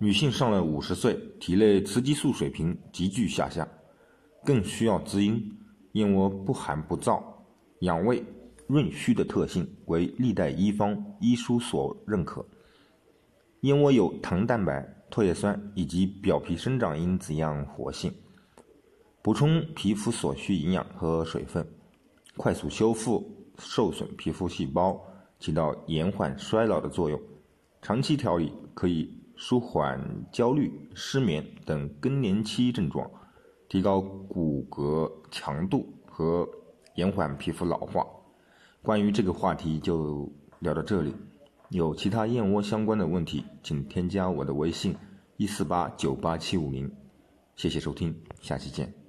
女性上了五十岁，体内雌激素水平急剧下降，更需要滋阴。燕窝不寒不燥、养胃润虚的特性为历代医方医书所认可。燕窝有糖蛋白、唾液酸以及表皮生长因子样活性，补充皮肤所需营养和水分，快速修复受损皮肤细胞，起到延缓衰老的作用。长期调理可以。舒缓焦虑、失眠等更年期症状，提高骨骼强度和延缓皮肤老化。关于这个话题就聊到这里。有其他燕窝相关的问题，请添加我的微信：一四八九八七五零。谢谢收听，下期见。